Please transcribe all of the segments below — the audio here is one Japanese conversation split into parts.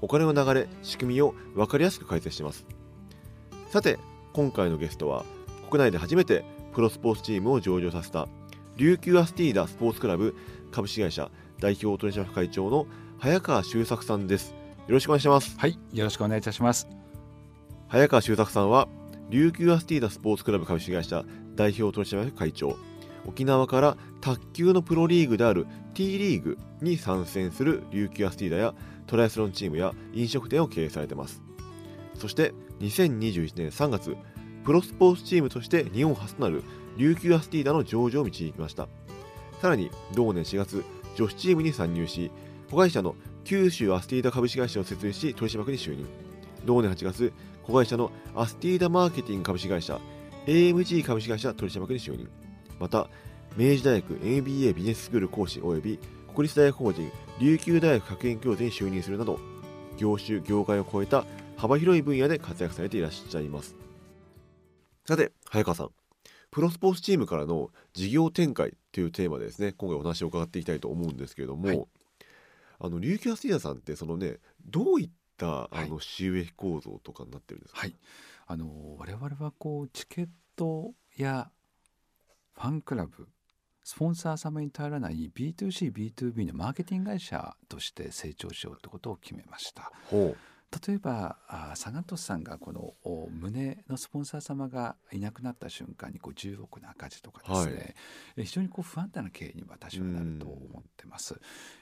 お金の流れ仕組みを分かりやすく解説します。さて今回のゲストは国内で初めてプロスポーツチームを上場させた琉球アスティーダスポーツクラブ株式会社代表取締役会長の早川修作さんです。よろしくお願いします。はい、よろしくお願いいたします。早川修作さんは琉球アスティーダスポーツクラブ株式会社代表取締役会長。沖縄から卓球のプロリーグである T リーグに参戦する琉球アスティーダやトライアスロンチームや飲食店を経営されています。そして2021年3月プロスポーツチームとして日本初となる琉球アスティーダの上場を導きました。さらに同年4月女子チームに参入し子会社の九州アスティーダ株式会社を設立し取締役に就任。同年8月子会社のアスティーダマーケティング株式会社 AMG 株式会社取締役に就任。また明治大学 MBA ビジネススクール講師及び国立大学法人琉球大学学園教授に就任するなど業種業界を超えた幅広い分野で活躍されていらっしゃいます。さて早川さん。プロスポーツチームからの事業展開というテーマでですね今回お話を伺っていきたいと思うんですけれども、はい。あの琉球アスティーダさんってそのねどういったあはい。の収益構造とかになってるんですか、はい、あの我々はこうチケットやファンクラブスポンサー様に頼らない B2C、B2B のマーケティング会社として成長しようということを決めました。例えばあサガン鳥栖さんがこのお胸のスポンサー様がいなくなった瞬間にこう10億の赤字とかですね、はいえ非常にこう不安定な経営に私はなると思ってます。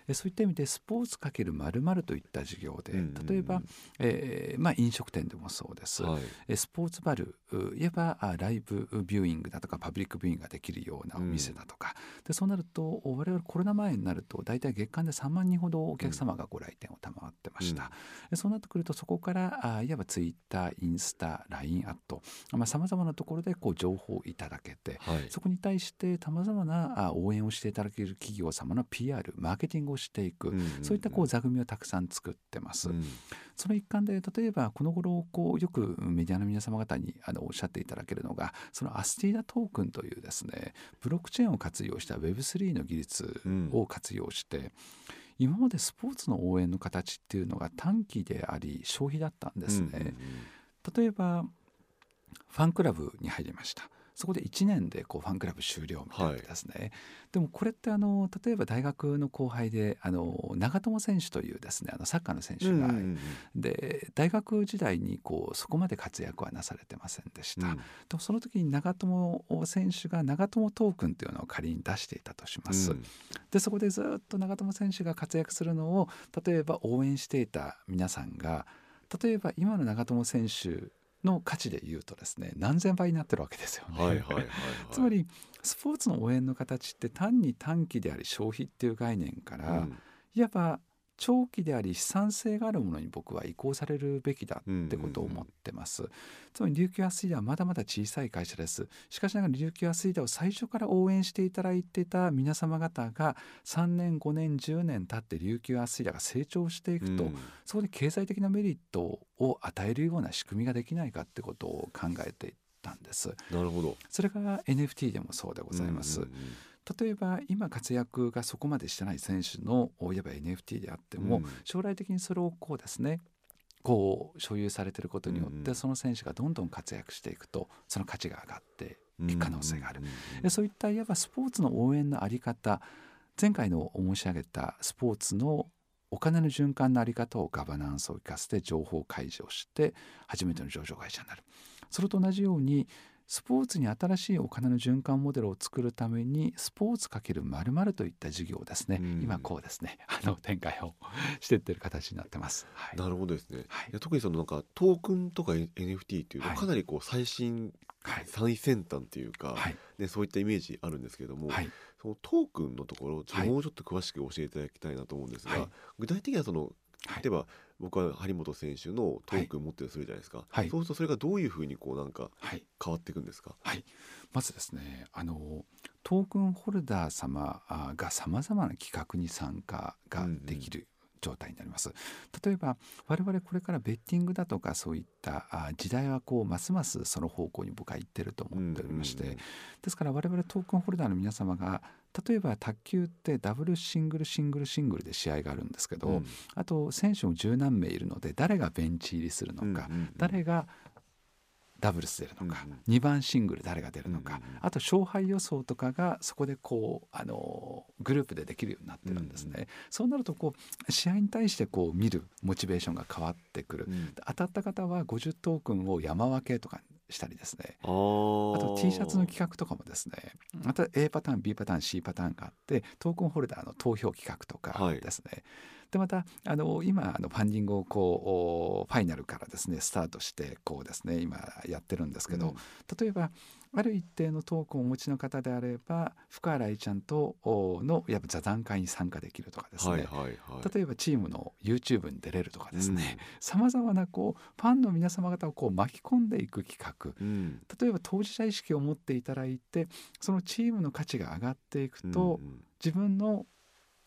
えそういった意味でスポーツかける〇〇といった事業でうん例えば、えーまあ、飲食店でもそうです、はい。えスポーツバルういわばあライブビューイングだとかパブリックビューイングができるようなお店だとか、でそうなると我々コロナ前になると大体月間で3万人ほどお客様がご来店を賜ってました、でそうなってくるとそこからあいわばツイッターインスタ LINE アット。さまざ、まなところでこう情報をいただけてはい。そこに対してさまざまなあ応援をしていただける企業様の PR マーケティングをしていく、んそういったこう座組をたくさん作ってます。うん。その一環で例えばこの頃こうよくメディアの皆様方にあのおっしゃっていただけるのがそのアスティーダトークンというですねブロックチェーンを活用した Web3 の技術を活用して、今までスポーツの応援の形っていうのが短期であり消費だったんですね。うんうんうん。例えばファンクラブに入りましたそこで1年でこうファンクラブ終了みたいなですね、でもこれってあの例えば大学の後輩であの長友選手というですねあのサッカーの選手が、で大学時代にこうそこまで活躍はなされてませんでした、うん。でもその時に長友選手が長友トークンというのを仮に出していたとします、うん。でそこでずっと長友選手が活躍するのを例えば応援していた皆さんが例えば今の長友選手の価値で言うとですね何千倍になってるわけですよね。つまりスポーツの応援の形って単に短期であり消費っていう概念から、うんいわば長期であり資産性があるものに僕は移行されるべきだってことを思ってます。つまり琉球アスリートはまだまだ小さい会社です。しかしながら琉球アスリートを最初から応援していただいていた皆様方が3年5年10年経って琉球アスリートが成長していくと、うんそこで経済的なメリットを与えるような仕組みができないかってことを考えていったんです。なるほどそれが NFT でもそうでございます。うんうん例えば今活躍がそこまでしてない選手のいわば NFT であっても、うん。将来的にそれをこうですねこう所有されていることによってその選手がどんどん活躍していくとその価値が上がってうん。いく可能性がある。うそういったいわばスポーツの応援のあり方前回の申し上げたスポーツのお金の循環のあり方をガバナンスを生かして情報開示をして初めての上場会社になる。それと同じようにスポーツに新しいお金の循環モデルを作るためにスポーツ×〇〇といった事業をですね、うん。今こうですね。あの展開をしていってる形になってます。はい。なるほどですね、はい。いや特にそのなんかトークンとか NFT っていうはい。とかなりこう最新、はい。最先端っていうか、はい。ね、そういったイメージあるんですけれども、はい。そのトークンのところをもうちょっと詳しく教えていただきたいなと思うんですが、はい。具体的にはそのはい。例えば僕は張本選手のトークン持ってるとするじゃないですか、はい。そうするとそれがどういうふうにこうなんかはい。変わっていくんですか、はい、まずですねあのトークンホルダー様あがさまざまな企画に参加ができる状態になります。例えば我々これからベッティングだとかそういったあ時代はこうますますその方向に僕は行ってると思っておりまして、うんうんうん。ですから我々トークンホルダーの皆様が例えば卓球ってダブルシングルシングルシングルで試合があるんですけど、うん。あと選手も十何名いるので誰がベンチ入りするのか、うんうんうん。誰がダブルス出るのか、うんうん。2番シングル誰が出るのか、うんうんうん。あと勝敗予想とかがそこでこうあのグループでできるようになってるんですね。うんそうなるとこう試合に対してこう見るモチベーションが変わってくる。うん。当たった方は50トークンを山分けとかしたりですね。あと T シャツの企画とかもですね。また A パターン B パターン C パターンがあってトークンホルダーの投票企画とかはい。ですね、でまたあの今あのファンディングをこうおファイナルからですねスタートしてこうですね今やってるんですけど、うん。例えばある一定のトークンをお持ちの方であれば福原愛ちゃんとおのやっぱ座談会に参加できるとかですね、はいはいはい。例えばチームの YouTube に出れるとかですね。さまざまなこうファンの皆様方をこう巻き込んでいく企画。うん。例えば当事者意識を持っていただいてそのチームの価値が上がっていくと、うん。自分の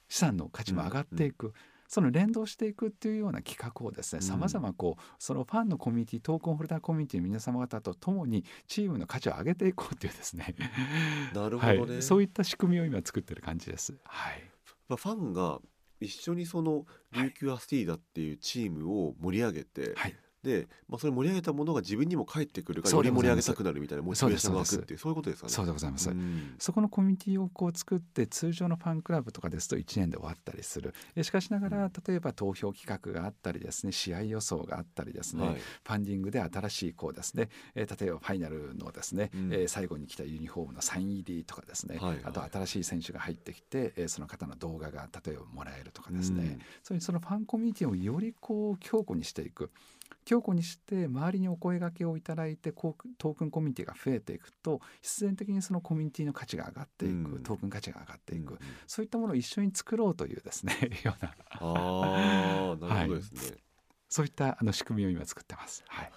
資産の価値も上がっていく、その連動していくっていうような企画をですねうん。さまざまこうそのファンのコミュニティトークンホルダーコミュニティの皆様方と共にチームの価値を上げていこうっていうですね。なるほどね、はい、そういった仕組みを今作ってる感じです。はい、まあ、ファンが一緒にその琉球アスティーダっていうチームを盛り上げて、はいで、まあ、それ盛り上げたものが自分にも返ってくるからより盛り上げたくなるみたいなモチベーションが湧くっていうそういうことですかね。そうでございます。うん。そこのコミュニティをこう作って通常のファンクラブとかですと1年で終わったりする。えしかしながら例えば投票企画があったりですね試合予想があったりですね、はい。ファンディングで新しいこうですね、えー例えばファイナルのですね、うん。えー最後に来たユニフォームのサイン入りとかですね、はいはい。あと新しい選手が入ってきて、えーその方の動画が例えばもらえるとかですね、うん。そういうそのファンコミュニティをよりこう強固にしていく強固にして周りにお声掛けをいただいてトークンコミュニティが増えていくと必然的にそのコミュニティの価値が上がっていく、うん。トークン価値が上がっていく、うんそういったものを一緒に作ろうというですね ような。ああなるほどですね。そういったあの仕組みを今作ってます。はい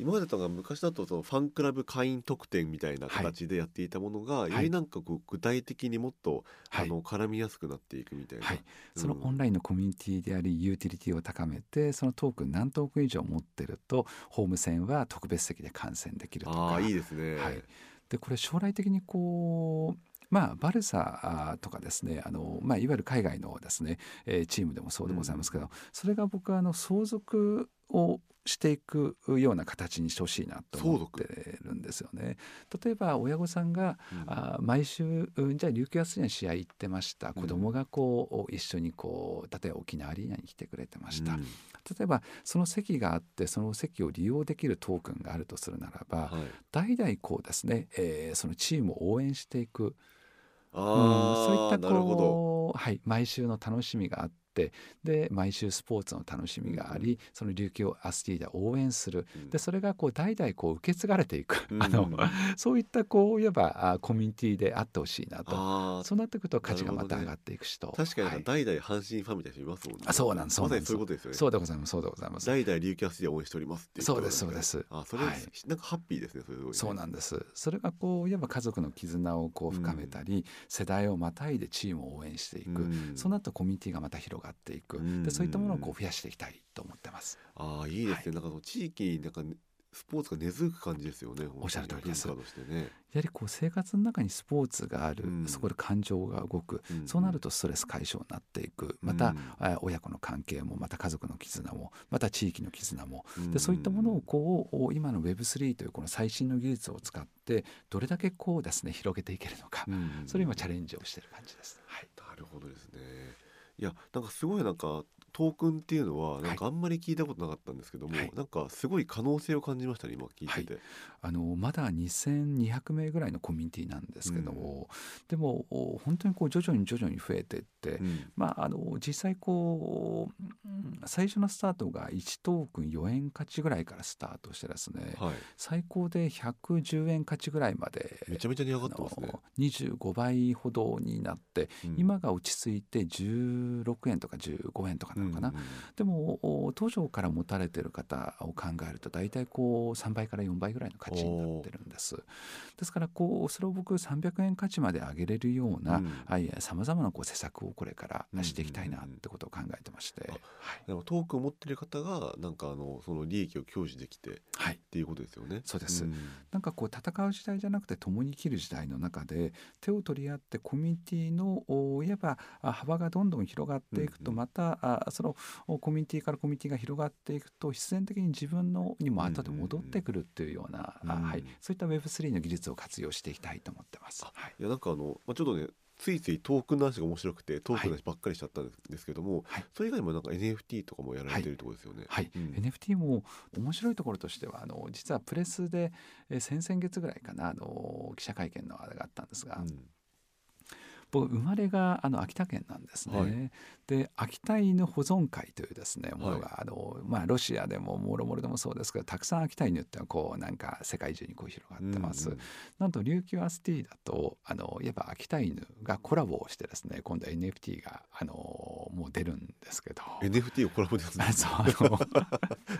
今までとが昔だとそのファンクラブ会員特典みたいな形でやっていたものが、い。よりなんかこう具体的にもっと、はい。あの絡みやすくなっていくみたいな。はい、そのうん。オンラインのコミュニティでありユーティリティを高めてそのトークン何トークン以上持ってるとホーム戦は特別席で観戦できるとか。ああいいですね。はい。でこれ将来的にこうまあ、バルサとかですねあの、まあ、いわゆる海外のですね、えーチームでもそうでございますけど、それが僕はあの相続をしていくような形にしてほしいなと思ってるんですよね。例えば親御さんが、うん。あ毎週うんじゃあ琉球アスリーナ試合行ってました。子供がこう一緒にこう例えば沖縄アリーナに来てくれてました、うん。例えばその席があってその席を利用できるトークンがあるとするならば、はい、代々こうですね、えーそのチームを応援していく、うんあそういったあなるほど。こう、はい、毎週の楽しみがあってで毎週スポーツの楽しみがあり、その琉球アスティーダを応援する。うん。でそれがこう代々こう受け継がれていく、うんあの そういったこういわばあコミュニティであってほしいなと。あそうなってくると価値がまた上がっていくしと、確かにはい。代々阪神ファンみたいな人いますもんね。あそうなんですそうなんです。そういうことですよね。そうでございますそうでございます。代々琉球アスティで応援しておりますっていう人そうですそうです。あそれ、はい。なんかハッピーですねそれそうなんです。それがこういわば家族の絆をこう深めたり、世代をまたいでチームを応援していく、うん。そうなるとコミュニティがまた広がっていく、うんでそういったものをこう増やしていきたいと思ってます。ああいいですね、なんか地域になんかねスポーツが根付く感じですよね。おっしゃる通りです。ね、やはりこう生活の中にスポーツがある、うん。そこで感情が動く、うんそうなるとストレス解消になっていく。また、うんあ親子の関係もまた家族の絆もまた地域の絆も。うん。でそういったものをこう今の Web3 というこの最新の技術を使ってどれだけこうですね広げていけるのか、うんそれを今チャレンジをしている感じです。はい。なるほどですねいやなんかすごいなんかトークンっていうのはなんかあんまり聞いたことなかったんですけども、はい。なんかすごい可能性を感じましたね今聞いてて、あのまだ2200名ぐらいのコミュニティなんですけども、でもお本当にこう徐々に徐々に増えていって、うん。まあ、あの実際こううん最初のスタートが1トークン4円価値ぐらいからスタートしてですね、はい。最高で110円価値ぐらいまでめちゃめちゃ値上がってますね。あの25倍ほどになって、うん。今が落ち着いて16円とか15円とかなんのかな、でも当初から持たれてる方を考えると大体こう3倍から4倍ぐらいの価値になってるんです。ですからこうそれを僕300円価値まで上げれるようなさまざまなこう施策をこれからしていきたいなってことを考えてまして、はい、でもトークンを持ってる方がなんかあのその利益を享受できて、はい、っていうことですよね。そうです、うん、なんかこう戦う時代じゃなくて共に生きる時代の中で手を取り合ってコミュニティのいわば幅がどんどん広がっていくとまた、うん、そのコミュニティからコミュニティが広がっていくと必然的に自分のにも後で戻ってくるっていうような、はい、そういった Web3 の技術を活用していきたいと思ってます。はい、いやなんかあの、まあ、ちょっとねついついトークンの話が面白くてトークンの話ばっかりしちゃったんですけども、はい、それ以外にもなんか NFT とかもやられてるところですよね。はい、うん、NFT も面白いところとしてはあの実はプレスで、えー、先々月ぐらいかなあの記者会見のあれがあったんですが。うん。僕生まれがあの秋田県なんですね。はい、で秋田犬保存会というですねものが、はい、あのまあ、ロシアでももろもろでもそうですけどたくさん秋田犬ってこうなんか世界中にこう広がってます。うんうん、なんと琉球アスティだとあのいわば秋田犬がコラボをしてですね今度は NFT があのもう出るんですけど。NFT をコラボで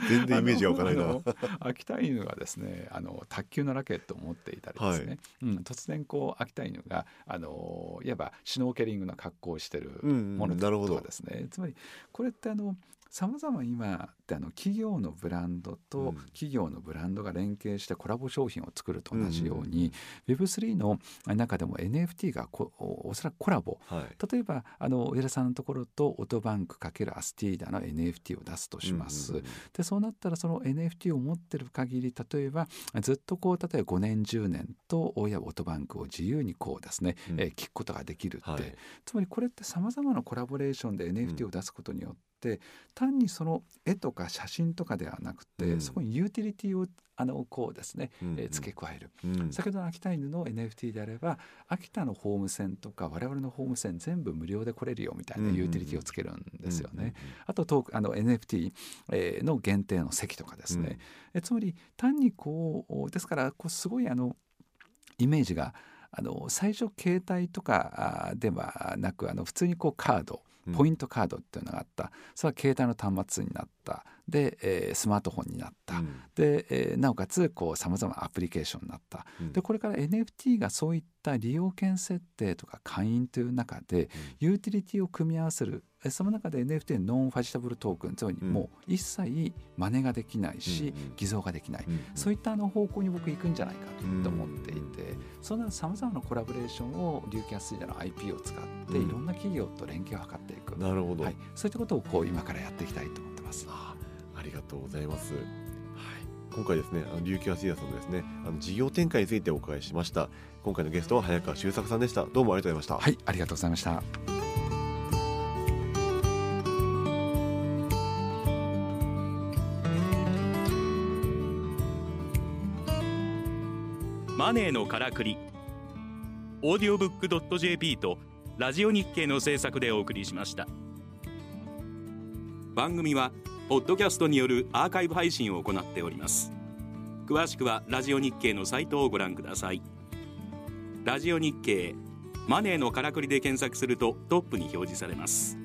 全然イメージがわからないな。秋田犬がですねあの卓球のラケットを持っていたりですね、はい、うん、突然こう秋田犬があのいわばシュノーケリングの格好をしてるものとかですね、うんですね、つまりこれってあのさまざま今ってあの企業のブランドと企業のブランドが連携してコラボ商品を作ると同じように、うん、Web3 の中でも NFT がこおそらくコラボ、はい、例えばあの上田さんのところとオートバンク×アスティーダの NFT を出すとします。うんうんうん、でそうなったらその NFT を持ってる限り例えばずっとこう例えば5年10年と親オートバンクを自由にこうですね、うん、えー、聞くことができるって、はい、つまりこれってさまざまなコラボレーションで NFT を出すことによって、って単にその絵とか写真とかではなくて、うん、そこにユーティリティをあのこうですね、えー、付け加える、うん、先ほどの秋田犬の NFT であれば秋田のホーム線とか我々のホーム線全部無料で来れるよみたいなユーティリティをつけるんですよね。あとトークあの NFT、えー、の限定の席とかですね、うん、えつまり単にこうですからこうすごいあのイメージがあの最初携帯とかではなくあの普通にこうカードポイントカードっていうのがあった、それは携帯の端末になった。で、えー、スマートフォンになった、うん、で、えー、なおかつさまざまなアプリケーションになった、うん、でこれから NFT がそういった利用権設定とか会員という中で、ユーティリティを組み合わせるその中で NFT ノンファジタブルトークンつまりもう一切真似ができないし、偽造ができない、そういったあの方向に僕行くんじゃないかと思っていて、そんなさまざまなコラボレーションを琉球アスリーの IP を使っていろんな企業と連携を図っていく、なるほど、はい、そういったことをこう今からやっていきたいと思ってます。あありがとうございます。はい、今回ですね、あの琉球アスリーさんのですね、あの事業展開についてお伺いしました。今回のゲストは早川修作さんでした。どうもありがとうございました。はい、ありがとうございました。マネーのからくり。オーディオブックドット .jp とラジオ日経の制作でお送りしました。番組はポッドキャストによるアーカイブ配信を行っております。詳しくはラジオ日経のサイトをご覧ください。ラジオ日経マネーのからくりで検索するとトップに表示されます。